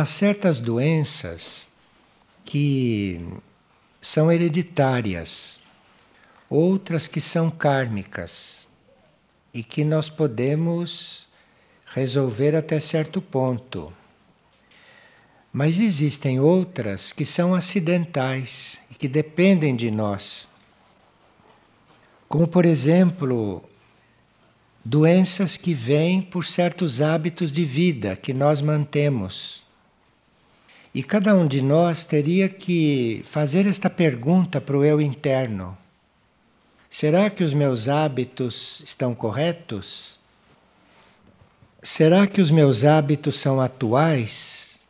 há certas doenças que são hereditárias, outras que são kármicas e que nós podemos resolver até certo ponto. Mas existem outras que são acidentais e que dependem de nós. Como, por exemplo, doenças que vêm por certos hábitos de vida que nós mantemos. E cada um de nós teria que fazer esta pergunta para o eu interno: será que os meus hábitos estão corretos? Será que os meus hábitos são atuais?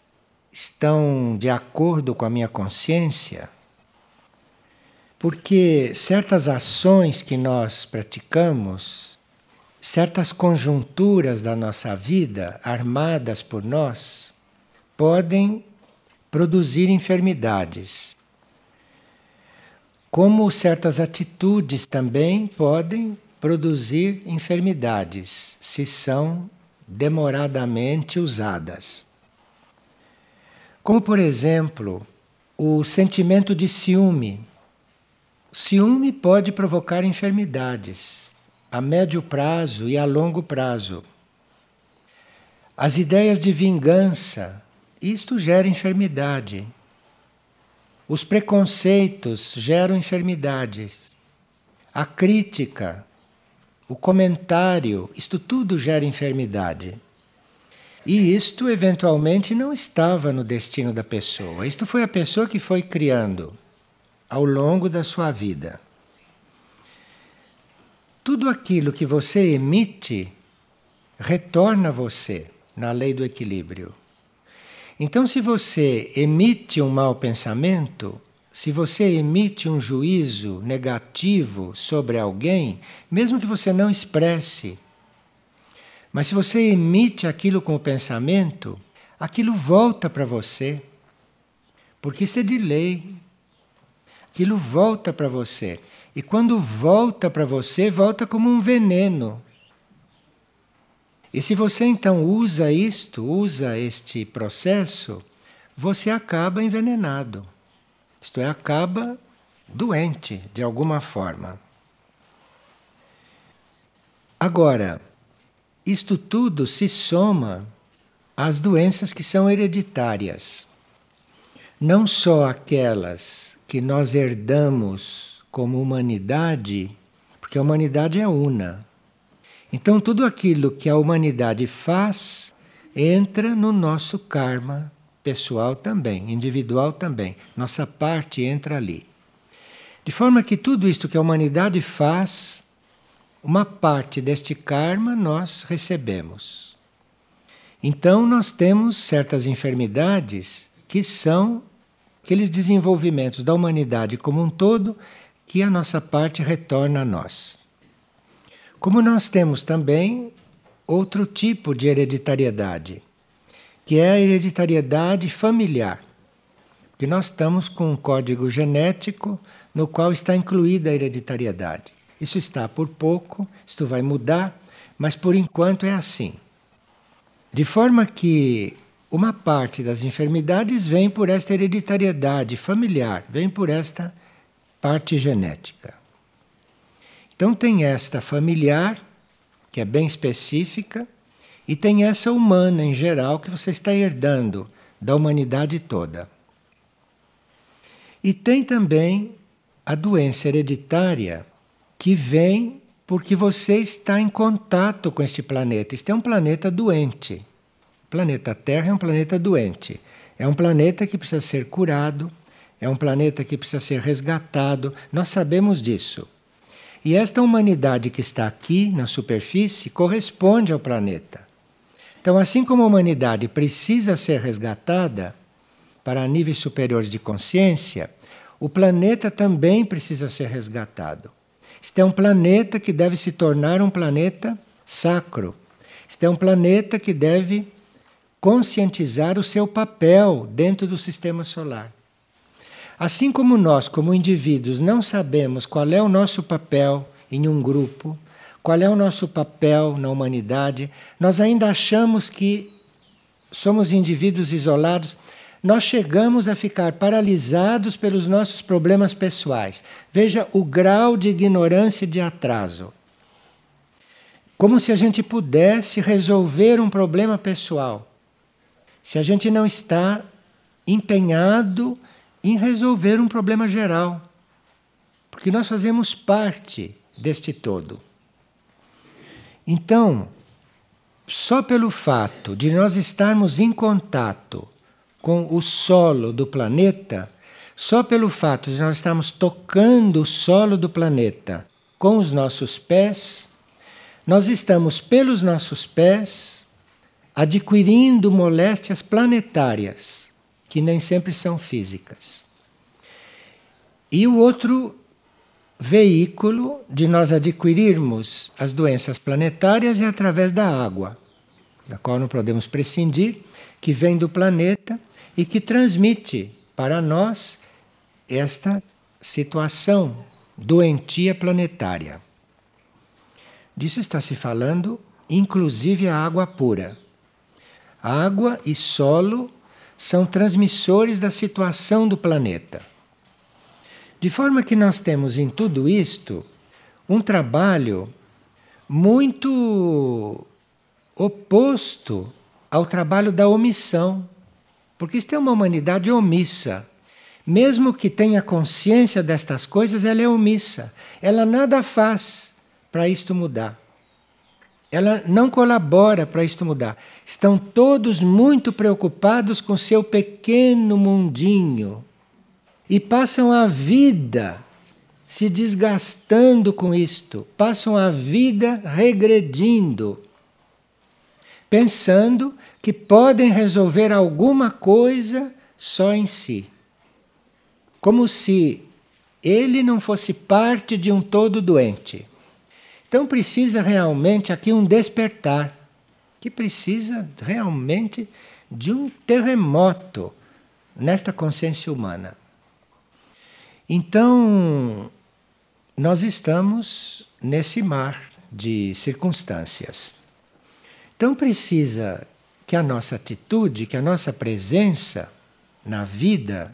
Estão de acordo com a minha consciência? Porque certas ações que nós praticamos, certas conjunturas da nossa vida armadas por nós, podem produzir enfermidades. Como certas atitudes também podem produzir enfermidades, se são demoradamente usadas. Como, por exemplo, o sentimento de ciúme. ciúme pode provocar enfermidades a médio prazo e a longo prazo. As ideias de vingança isto gera enfermidade. Os preconceitos geram enfermidades. A crítica, o comentário, isto tudo gera enfermidade. E isto eventualmente não estava no destino da pessoa. Isto foi a pessoa que foi criando ao longo da sua vida. Tudo aquilo que você emite retorna a você na lei do equilíbrio. Então, se você emite um mau pensamento, se você emite um juízo negativo sobre alguém, mesmo que você não expresse, mas se você emite aquilo com o pensamento, aquilo volta para você. Porque isso é de lei. Aquilo volta para você. E quando volta para você, volta como um veneno. E se você então usa isto, usa este processo, você acaba envenenado. Isto é, acaba doente de alguma forma. Agora, isto tudo se soma às doenças que são hereditárias. Não só aquelas que nós herdamos como humanidade, porque a humanidade é una. Então, tudo aquilo que a humanidade faz entra no nosso karma pessoal também, individual também. Nossa parte entra ali. De forma que tudo isto que a humanidade faz, uma parte deste karma nós recebemos. Então, nós temos certas enfermidades que são aqueles desenvolvimentos da humanidade como um todo que a nossa parte retorna a nós. Como nós temos também outro tipo de hereditariedade, que é a hereditariedade familiar. Que nós estamos com um código genético no qual está incluída a hereditariedade. Isso está por pouco, isto vai mudar, mas por enquanto é assim. De forma que uma parte das enfermidades vem por esta hereditariedade familiar, vem por esta parte genética. Então tem esta familiar, que é bem específica, e tem essa humana em geral que você está herdando da humanidade toda. E tem também a doença hereditária que vem porque você está em contato com este planeta. Este é um planeta doente. O planeta Terra é um planeta doente. É um planeta que precisa ser curado, é um planeta que precisa ser resgatado. Nós sabemos disso. E esta humanidade que está aqui na superfície corresponde ao planeta. Então, assim como a humanidade precisa ser resgatada para níveis superiores de consciência, o planeta também precisa ser resgatado. Este é um planeta que deve se tornar um planeta sacro. Este é um planeta que deve conscientizar o seu papel dentro do sistema solar. Assim como nós, como indivíduos, não sabemos qual é o nosso papel em um grupo, qual é o nosso papel na humanidade, nós ainda achamos que somos indivíduos isolados, nós chegamos a ficar paralisados pelos nossos problemas pessoais. Veja o grau de ignorância e de atraso. Como se a gente pudesse resolver um problema pessoal. Se a gente não está empenhado em resolver um problema geral. Porque nós fazemos parte deste todo. Então, só pelo fato de nós estarmos em contato com o solo do planeta, só pelo fato de nós estarmos tocando o solo do planeta com os nossos pés, nós estamos pelos nossos pés adquirindo moléstias planetárias, que nem sempre são físicas. E o outro veículo de nós adquirirmos as doenças planetárias é através da água, da qual não podemos prescindir, que vem do planeta e que transmite para nós esta situação doentia planetária. Disso está se falando, inclusive a água pura. Água e solo são transmissores da situação do planeta. De forma que nós temos em tudo isto um trabalho muito oposto ao trabalho da omissão. Porque isto é uma humanidade omissa. Mesmo que tenha consciência destas coisas, ela é omissa. Ela nada faz para isto mudar. Ela não colabora para isto mudar. Estão todos muito preocupados com seu pequeno mundinho e passam a vida se desgastando com isto, passam a vida regredindo, pensando que podem resolver alguma coisa só em si. Como se ele não fosse parte de um todo doente. Então precisa realmente aqui um despertar, que precisa realmente de um terremoto nesta consciência humana. Então, nós estamos nesse mar de circunstâncias. Então precisa que a nossa atitude, que a nossa presença na vida,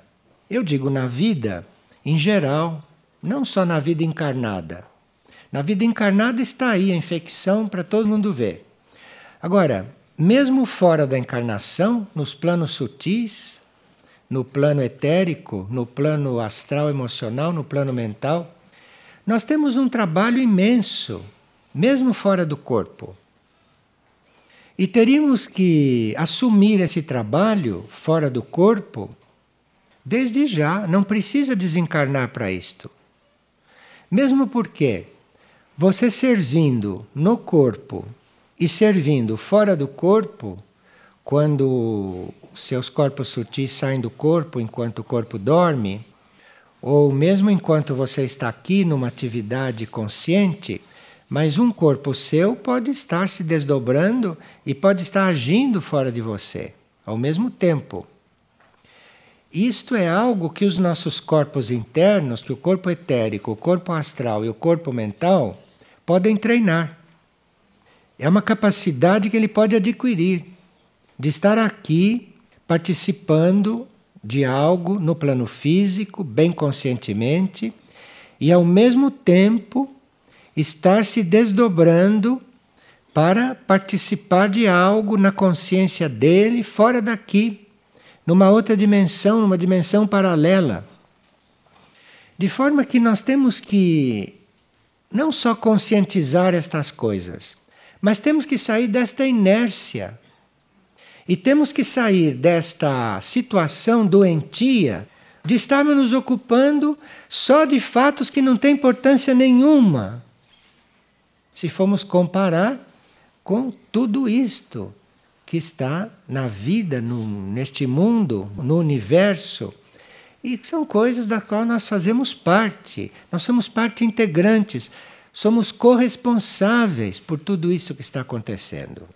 eu digo na vida em geral, não só na vida encarnada. Na vida encarnada está aí a infecção para todo mundo ver. Agora, mesmo fora da encarnação, nos planos sutis, no plano etérico, no plano astral emocional, no plano mental, nós temos um trabalho imenso, mesmo fora do corpo. E teríamos que assumir esse trabalho fora do corpo desde já, não precisa desencarnar para isto. Mesmo porque você servindo no corpo e servindo fora do corpo, quando seus corpos sutis saem do corpo enquanto o corpo dorme, ou mesmo enquanto você está aqui numa atividade consciente, mas um corpo seu pode estar se desdobrando e pode estar agindo fora de você ao mesmo tempo. Isto é algo que os nossos corpos internos, que o corpo etérico, o corpo astral e o corpo mental podem treinar. É uma capacidade que ele pode adquirir de estar aqui participando de algo no plano físico, bem conscientemente, e ao mesmo tempo estar se desdobrando para participar de algo na consciência dele fora daqui, numa outra dimensão, numa dimensão paralela. De forma que nós temos que não só conscientizar estas coisas, mas temos que sair desta inércia. E temos que sair desta situação doentia de estarmos nos ocupando só de fatos que não têm importância nenhuma se formos comparar com tudo isto que está na vida, no, neste mundo, no universo. E são coisas das quais nós fazemos parte, nós somos parte integrantes, somos corresponsáveis por tudo isso que está acontecendo.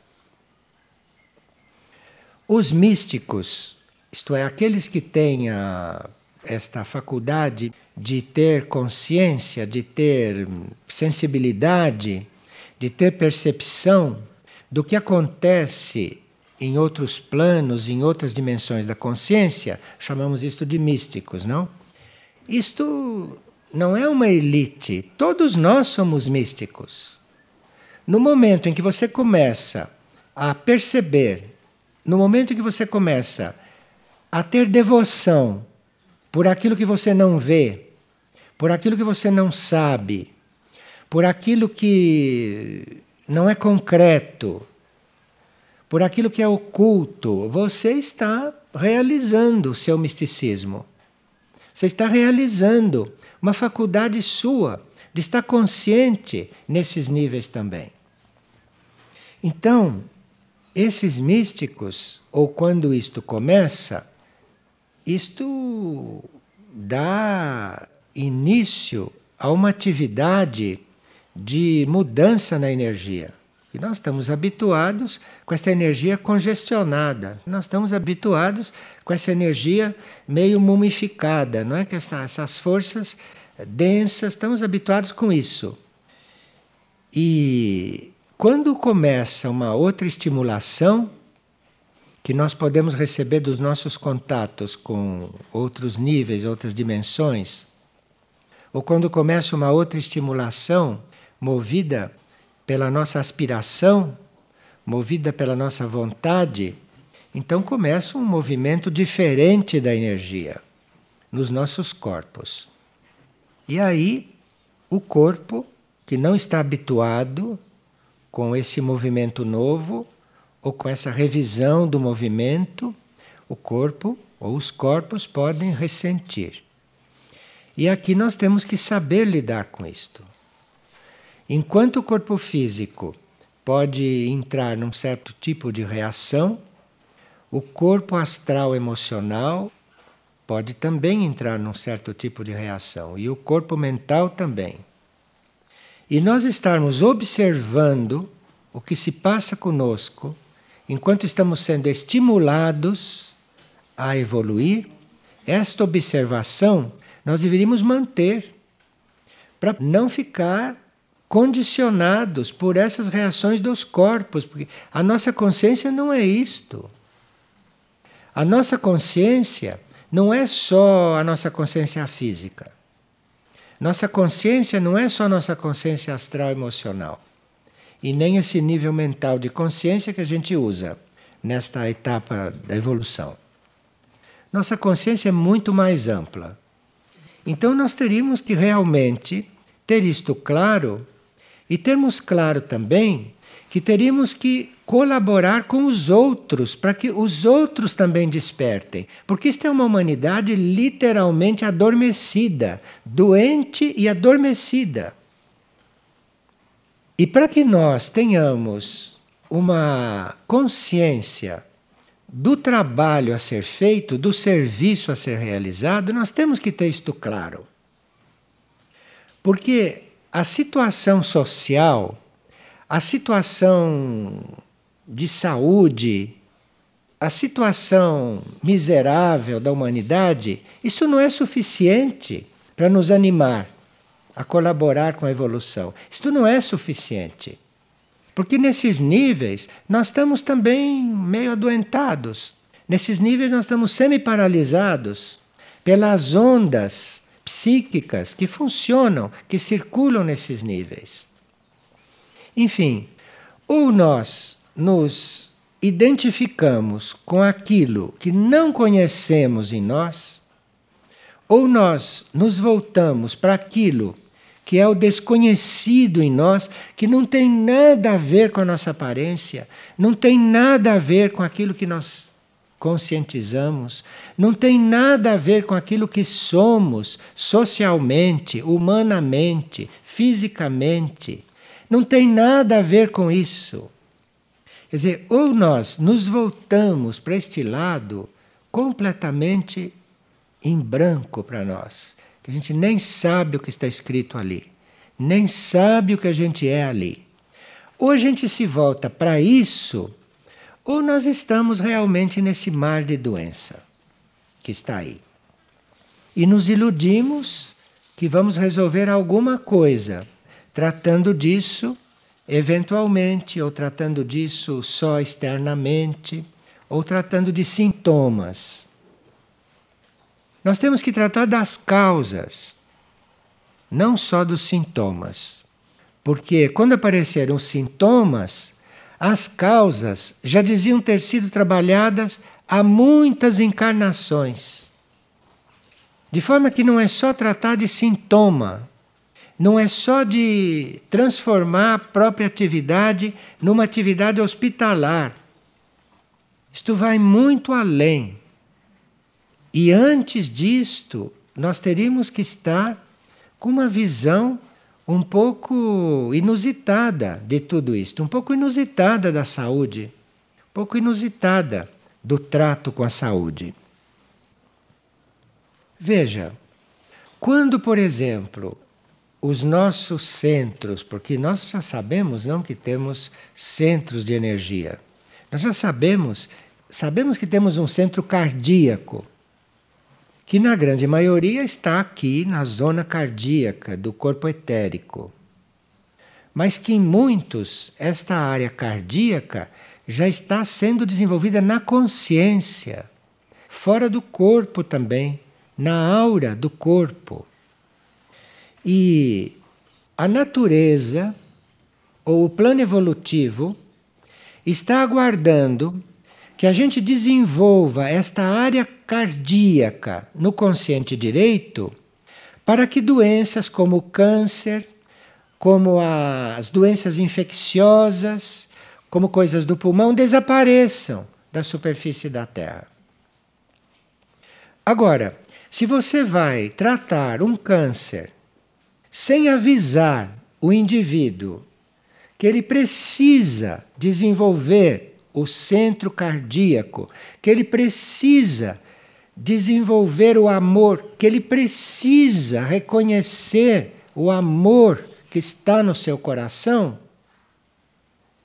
Os místicos, isto é, aqueles que têm a, esta faculdade de ter consciência, de ter sensibilidade, de ter percepção do que acontece em outros planos, em outras dimensões da consciência, chamamos isto de místicos, não? Isto não é uma elite, todos nós somos místicos. No momento em que você começa a perceber, no momento em que você começa a ter devoção por aquilo que você não vê, por aquilo que você não sabe, por aquilo que não é concreto, por aquilo que é oculto, você está realizando o seu misticismo. Você está realizando uma faculdade sua de estar consciente nesses níveis também. Então, esses místicos, ou quando isto começa, isto dá início a uma atividade de mudança na energia. E nós estamos habituados com essa energia congestionada. Nós estamos habituados com essa energia meio mumificada, não é? Que essa, essas forças densas, estamos habituados com isso. E quando começa uma outra estimulação, que nós podemos receber dos nossos contatos com outros níveis, outras dimensões, ou quando começa uma outra estimulação movida pela nossa aspiração, movida pela nossa vontade, então começa um movimento diferente da energia nos nossos corpos. E aí, o corpo, que não está habituado com esse movimento novo, ou com essa revisão do movimento, o corpo ou os corpos podem ressentir. E aqui nós temos que saber lidar com isto. Enquanto o corpo físico pode entrar num certo tipo de reação, o corpo astral emocional pode também entrar num certo tipo de reação e o corpo mental também. E nós estarmos observando o que se passa conosco enquanto estamos sendo estimulados a evoluir, esta observação nós deveríamos manter para não ficar condicionados por essas reações dos corpos, porque a nossa consciência não é isto. A nossa consciência não é só a nossa consciência física. Nossa consciência não é só a nossa consciência astral emocional. E nem esse nível mental de consciência que a gente usa nesta etapa da evolução. Nossa consciência é muito mais ampla. Então nós teríamos que realmente ter isto claro e termos claro também que teríamos que colaborar com os outros para que os outros também despertem. Porque isto é uma humanidade literalmente adormecida, doente e adormecida. E para que nós tenhamos uma consciência do trabalho a ser feito, do serviço a ser realizado, nós temos que ter isto claro. Porque a situação social, a situação de saúde, a situação miserável da humanidade, isso não é suficiente para nos animar a colaborar com a evolução. Isto não é suficiente. Porque nesses níveis nós estamos também meio adoentados. Nesses níveis nós estamos semi-paralisados pelas ondas psíquicas que funcionam, que circulam nesses níveis. Enfim, ou nós nos identificamos com aquilo que não conhecemos em nós, ou nós nos voltamos para aquilo que é o desconhecido em nós, que não tem nada a ver com a nossa aparência, não tem nada a ver com aquilo que nós conscientizamos, não tem nada a ver com aquilo que somos socialmente, humanamente, fisicamente. Não tem nada a ver com isso. Quer dizer, ou nós nos voltamos para este lado completamente em branco para nós, que a gente nem sabe o que está escrito ali, nem sabe o que a gente é ali. Ou a gente se volta para isso ou nós estamos realmente nesse mar de doença que está aí. E nos iludimos que vamos resolver alguma coisa tratando disso eventualmente, ou tratando disso só externamente, ou tratando de sintomas. Nós temos que tratar das causas, não só dos sintomas. Porque quando apareceram os sintomas, as causas já diziam ter sido trabalhadas há muitas encarnações. De forma que não é só tratar de sintoma, não é só de transformar a própria atividade numa atividade hospitalar. Isto vai muito além. E antes disto, nós teríamos que estar com uma visão um pouco inusitada de tudo isto, um pouco inusitada da saúde, um pouco inusitada do trato com a saúde. Veja, quando, por exemplo, os nossos centros, porque nós já sabemos não que temos centros de energia. Nós já sabemos, sabemos que temos um centro cardíaco que na grande maioria está aqui na zona cardíaca do corpo etérico. Mas que em muitos esta área cardíaca já está sendo desenvolvida na consciência, fora do corpo também, na aura do corpo. E a natureza ou o plano evolutivo está aguardando que a gente desenvolva esta área cardíaca no consciente direito para que doenças como o câncer, como as doenças infecciosas, como coisas do pulmão desapareçam da superfície da Terra. Agora, se você vai tratar um câncer sem avisar o indivíduo que ele precisa desenvolver o centro cardíaco, que ele precisa desenvolver o amor, que ele precisa reconhecer o amor que está no seu coração.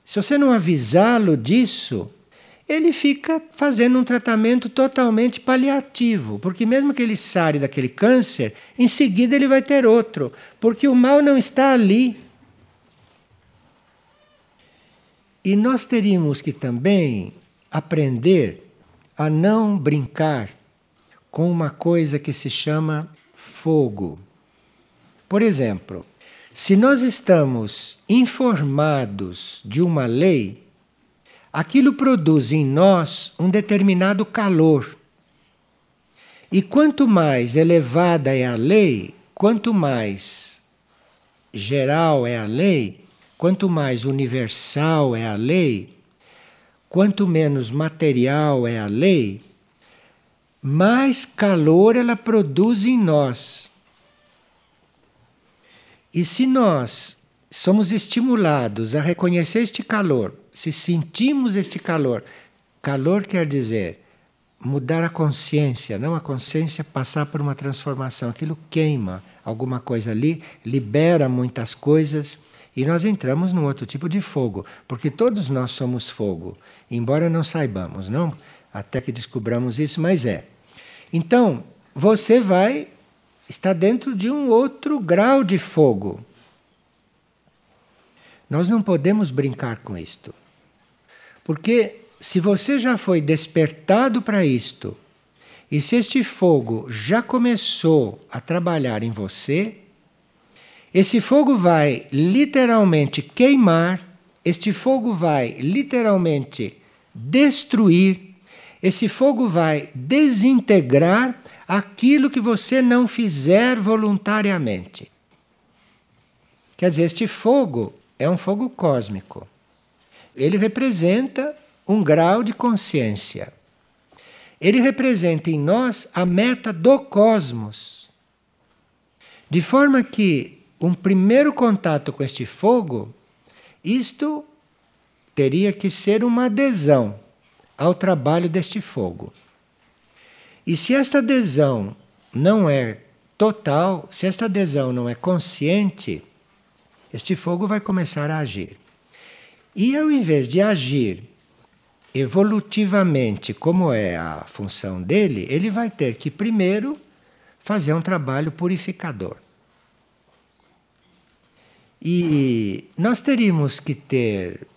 Se você não avisá-lo disso, ele fica fazendo um tratamento totalmente paliativo, porque mesmo que ele sare daquele câncer, em seguida ele vai ter outro, porque o mal não está ali. E nós teríamos que também aprender a não brincar com uma coisa que se chama fogo. Por exemplo, se nós estamos informados de uma lei, aquilo produz em nós um determinado calor. E quanto mais elevada é a lei, quanto mais geral é a lei, Quanto mais universal é a lei, quanto menos material é a lei, mais calor ela produz em nós. E se nós somos estimulados a reconhecer este calor, se sentimos este calor, calor quer dizer mudar a consciência, não a consciência passar por uma transformação, aquilo queima alguma coisa ali, libera muitas coisas e nós entramos num outro tipo de fogo, porque todos nós somos fogo, embora não saibamos, não? Até que descobramos isso, mas é. Então, você vai estar dentro de um outro grau de fogo. Nós não podemos brincar com isto. Porque se você já foi despertado para isto, e se este fogo já começou a trabalhar em você, esse fogo vai literalmente queimar, este fogo vai literalmente destruir, esse fogo vai desintegrar aquilo que você não fizer voluntariamente. Quer dizer, este fogo é um fogo cósmico. Ele representa um grau de consciência. Ele representa em nós a meta do cosmos. De forma que um primeiro contato com este fogo, isto teria que ser uma adesão ao trabalho deste fogo. E se esta adesão não é total, se esta adesão não é consciente, este fogo vai começar a agir. E ao invés de agir evolutivamente, como é a função dele, ele vai ter que primeiro fazer um trabalho purificador. E nós teríamos que ter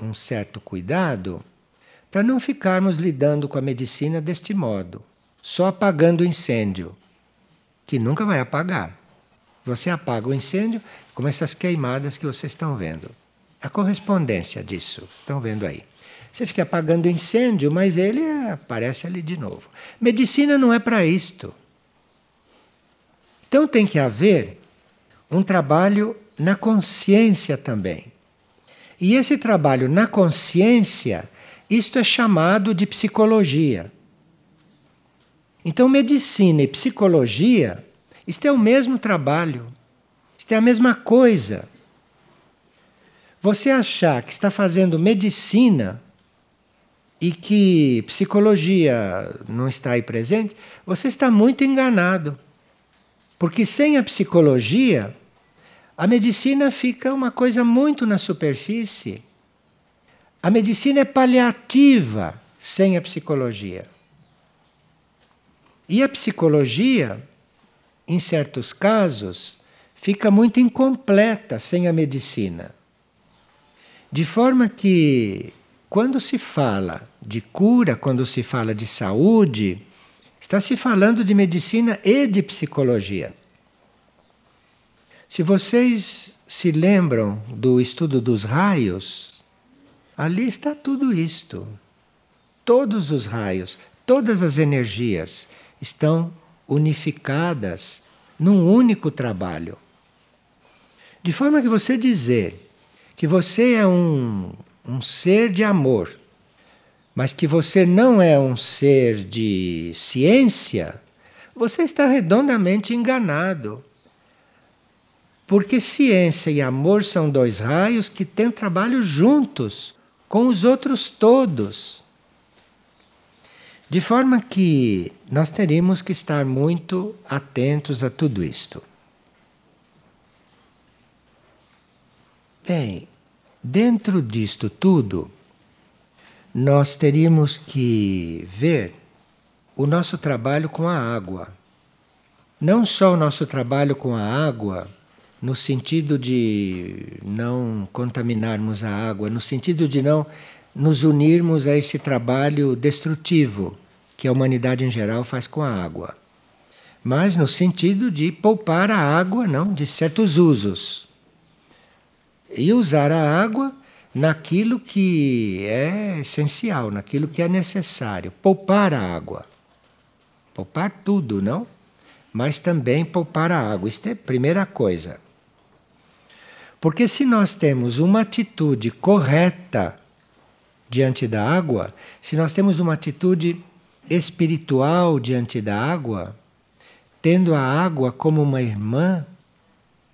um certo cuidado para não ficarmos lidando com a medicina deste modo, só apagando o incêndio, que nunca vai apagar. Você apaga o incêndio, como essas queimadas que vocês estão vendo. A correspondência disso, estão vendo aí. Você fica apagando o incêndio, mas ele aparece ali de novo. Medicina não é para isto. Então tem que haver um trabalho na consciência também. E esse trabalho na consciência, isto é chamado de psicologia. Então, medicina e psicologia, isto é o mesmo trabalho, isto é a mesma coisa. Você achar que está fazendo medicina e que psicologia não está aí presente, você está muito enganado. Porque sem a psicologia, a medicina fica uma coisa muito na superfície. A medicina é paliativa sem a psicologia. E a psicologia, em certos casos, fica muito incompleta sem a medicina. De forma que, quando se fala de cura, quando se fala de saúde, está se falando de medicina e de psicologia. Se vocês se lembram do estudo dos raios, ali está tudo isto. Todos os raios, todas as energias estão unificadas num único trabalho. De forma que você dizer que você é um, um ser de amor, mas que você não é um ser de ciência, você está redondamente enganado. Porque ciência e amor são dois raios que têm trabalho juntos com os outros todos. De forma que nós teríamos que estar muito atentos a tudo isto. Bem, dentro disto tudo, nós teríamos que ver o nosso trabalho com a água. Não só o nosso trabalho com a água no sentido de não contaminarmos a água, no sentido de não nos unirmos a esse trabalho destrutivo que a humanidade em geral faz com a água. Mas no sentido de poupar a água, não, de certos usos. E usar a água naquilo que é essencial, naquilo que é necessário, poupar a água. Poupar tudo, não? Mas também poupar a água. Isto é a primeira coisa. Porque se nós temos uma atitude correta diante da água, se nós temos uma atitude espiritual diante da água, tendo a água como uma irmã,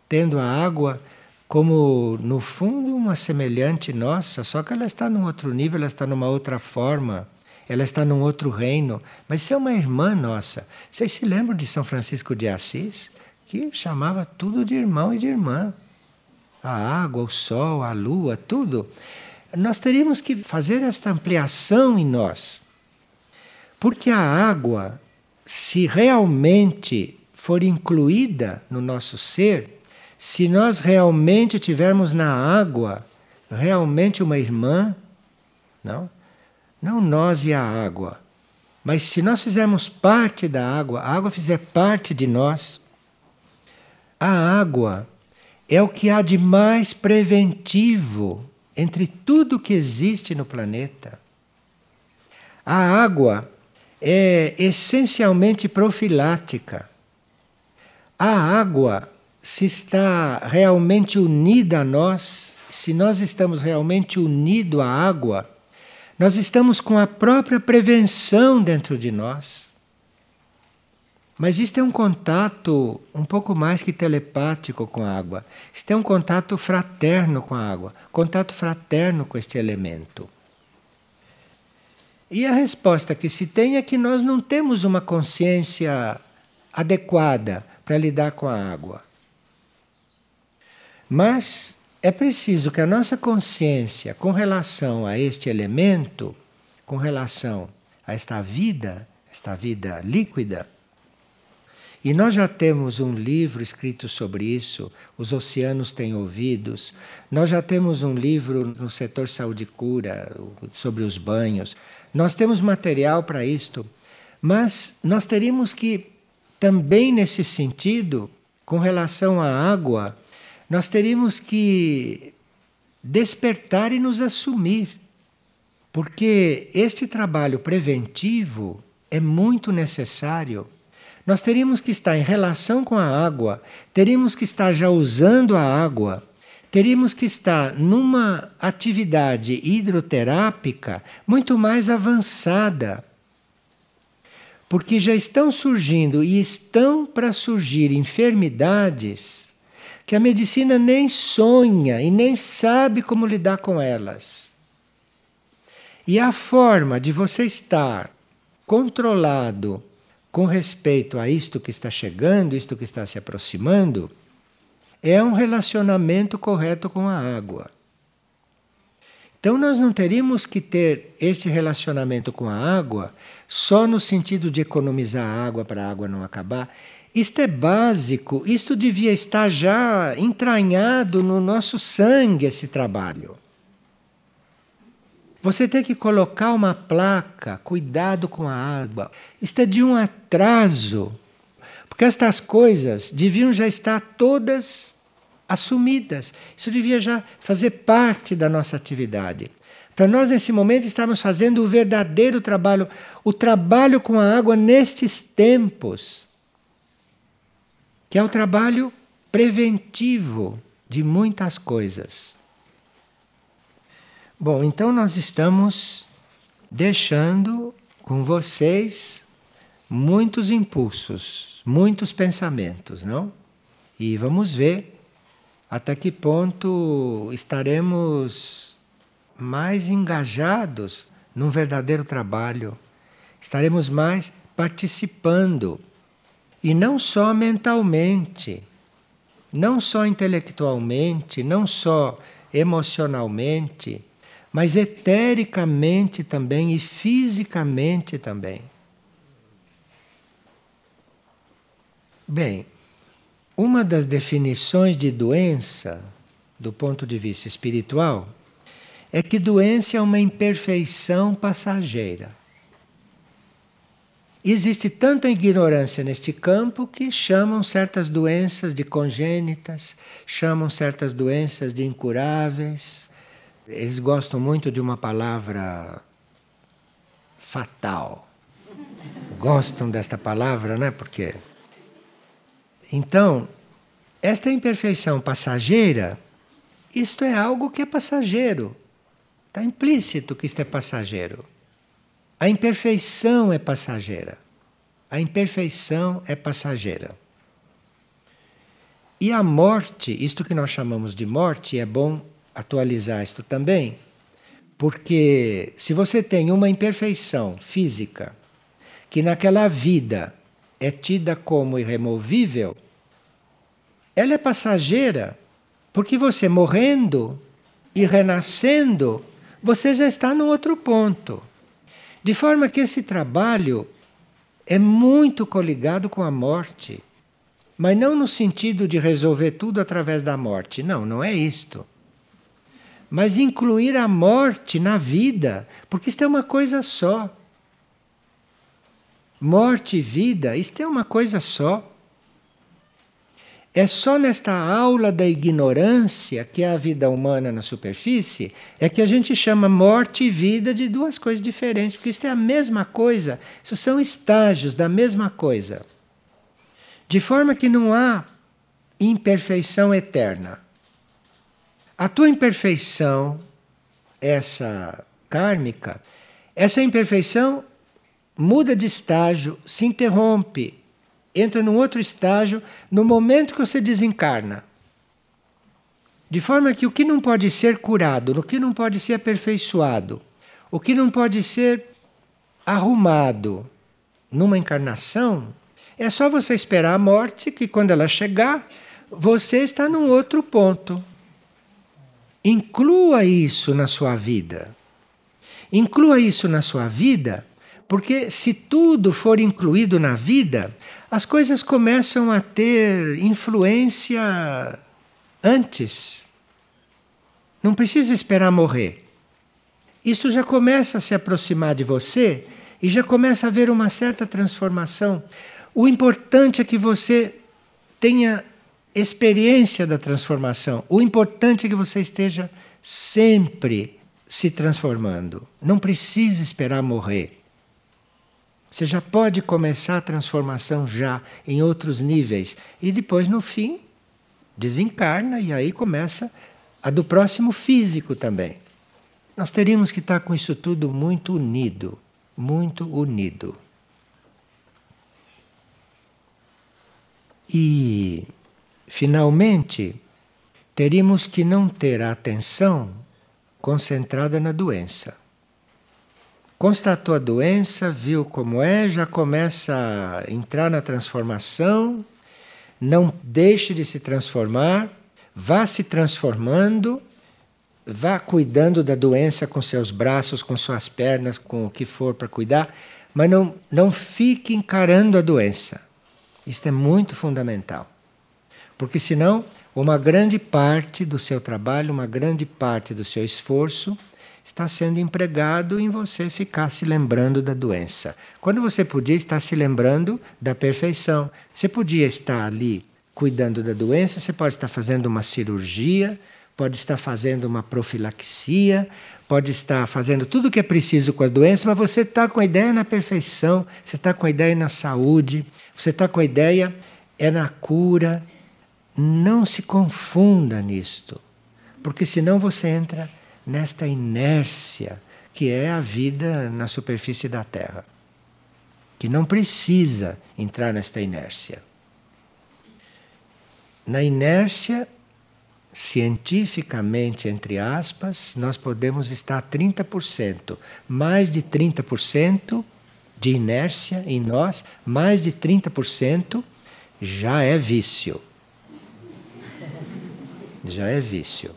tendo a água como, no fundo, uma semelhante nossa, só que ela está num outro nível, ela está numa outra forma, ela está num outro reino, mas se é uma irmã nossa. Vocês se lembram de São Francisco de Assis, que chamava tudo de irmão e de irmã? A água, o sol, a lua, tudo, nós teríamos que fazer esta ampliação em nós. Porque a água, se realmente for incluída no nosso ser, se nós realmente tivermos na água realmente uma irmã, não? Não nós e a água, mas se nós fizermos parte da água, a água fizer parte de nós, a água é o que há de mais preventivo entre tudo que existe no planeta. A água é essencialmente profilática. A água, se está realmente unida a nós, se nós estamos realmente unidos à água, nós estamos com a própria prevenção dentro de nós. Mas isto é um contato um pouco mais que telepático com a água. Isto é um contato fraterno com a água, contato fraterno com este elemento. E a resposta que se tem é que nós não temos uma consciência adequada para lidar com a água. Mas é preciso que a nossa consciência com relação a este elemento, com relação a esta vida, esta vida líquida, E nós já temos um livro escrito sobre isso, Os Oceanos Têm Ouvidos. Nós já temos um livro no setor saúde e cura sobre os banhos. Nós temos material para isto. Mas nós teríamos que, também nesse sentido, com relação à água, nós teríamos que despertar e nos assumir. Porque este trabalho preventivo é muito necessário. Nós teríamos que estar em relação com a água, teríamos que estar já usando a água, teríamos que estar numa atividade hidroterápica muito mais avançada. Porque já estão surgindo e estão para surgir enfermidades que a medicina nem sonha e nem sabe como lidar com elas. E a forma de você estar controlado com respeito a isto que está chegando, isto que está se aproximando, é um relacionamento correto com a água. Então nós não teríamos que ter este relacionamento com a água só no sentido de economizar água para a água não acabar. Isto é básico, isto devia estar já entranhado no nosso sangue esse trabalho. Você tem que colocar uma placa, cuidado com a água. Isto é de um atraso. Porque estas coisas deviam já estar todas assumidas. Isso devia já fazer parte da nossa atividade. Para nós, nesse momento, estamos fazendo o verdadeiro trabalho, o trabalho com a água nestes tempos, que é o trabalho preventivo de muitas coisas. Bom, então nós estamos deixando com vocês muitos impulsos, muitos pensamentos, não? E vamos ver até que ponto estaremos mais engajados num verdadeiro trabalho, estaremos mais participando e não só mentalmente, não só intelectualmente, não só emocionalmente mas etericamente também e fisicamente também. Bem, uma das definições de doença, do ponto de vista espiritual, é que doença é uma imperfeição passageira. Existe tanta ignorância neste campo que chamam certas doenças de congênitas, chamam certas doenças de incuráveis, eles gostam muito de uma palavra fatal. Gostam desta palavra, né? Porque. Então, esta imperfeição passageira, isto é algo que é passageiro. Está implícito que isto é passageiro. A imperfeição é passageira. A imperfeição é passageira. E a morte, isto que nós chamamos de morte, é bom atualizar isto também, porque se você tem uma imperfeição física que naquela vida é tida como irremovível, ela é passageira, porque você morrendo e renascendo, você já está no outro ponto. De forma que esse trabalho é muito coligado com a morte. Mas não no sentido de resolver tudo através da morte. Não, não é isto mas incluir a morte na vida, porque isto é uma coisa só. Morte e vida, isto é uma coisa só. É só nesta aula da ignorância, que é a vida humana na superfície, é que a gente chama morte e vida de duas coisas diferentes, porque isto é a mesma coisa, isso são estágios da mesma coisa. De forma que não há imperfeição eterna. A tua imperfeição, essa kármica, essa imperfeição muda de estágio, se interrompe, entra num outro estágio no momento que você desencarna. De forma que o que não pode ser curado, o que não pode ser aperfeiçoado, o que não pode ser arrumado numa encarnação, é só você esperar a morte, que quando ela chegar, você está num outro ponto. Inclua isso na sua vida. Inclua isso na sua vida, Porque se tudo for incluído na vida, as coisas começam a ter influência antes. Não precisa esperar morrer. Isso já começa a se aproximar de você e já começa a haver uma certa transformação. O importante é que você tenha experiência da transformação. O importante é que você esteja sempre se transformando. Não precisa esperar morrer. Você já pode começar a transformação já em outros níveis e depois no fim desencarna e aí começa a do próximo físico também. Nós teríamos que estar com isso tudo muito unido, muito unido. E finalmente teríamos que não ter a atenção concentrada na doença constatou a doença, viu como é, já começa a entrar na transformação, não deixe de se transformar, vá se transformando, vá cuidando da doença com seus braços, com suas pernas, com o que for para cuidar, mas não, não fique encarando a doença. Isto é muito fundamental. Porque senão, uma grande parte do seu trabalho, uma grande parte do seu esforço, está sendo empregado em você ficar se lembrando da doença. Quando você podia estar se lembrando da perfeição. Você podia estar ali cuidando da doença, você pode estar fazendo uma cirurgia, pode estar fazendo uma profilaxia, pode estar fazendo tudo o que é preciso com a doença, mas você está com a ideia na perfeição, você está com a ideia na saúde, você está com a ideia é na cura. Não se confunda nisto, porque senão você entra nesta inércia que é a vida na superfície da Terra, que não precisa entrar nesta inércia. Na inércia, cientificamente, entre aspas, nós podemos estar a 30%. Mais de 30% de inércia em nós, mais de 30% já é vício. Já é vício.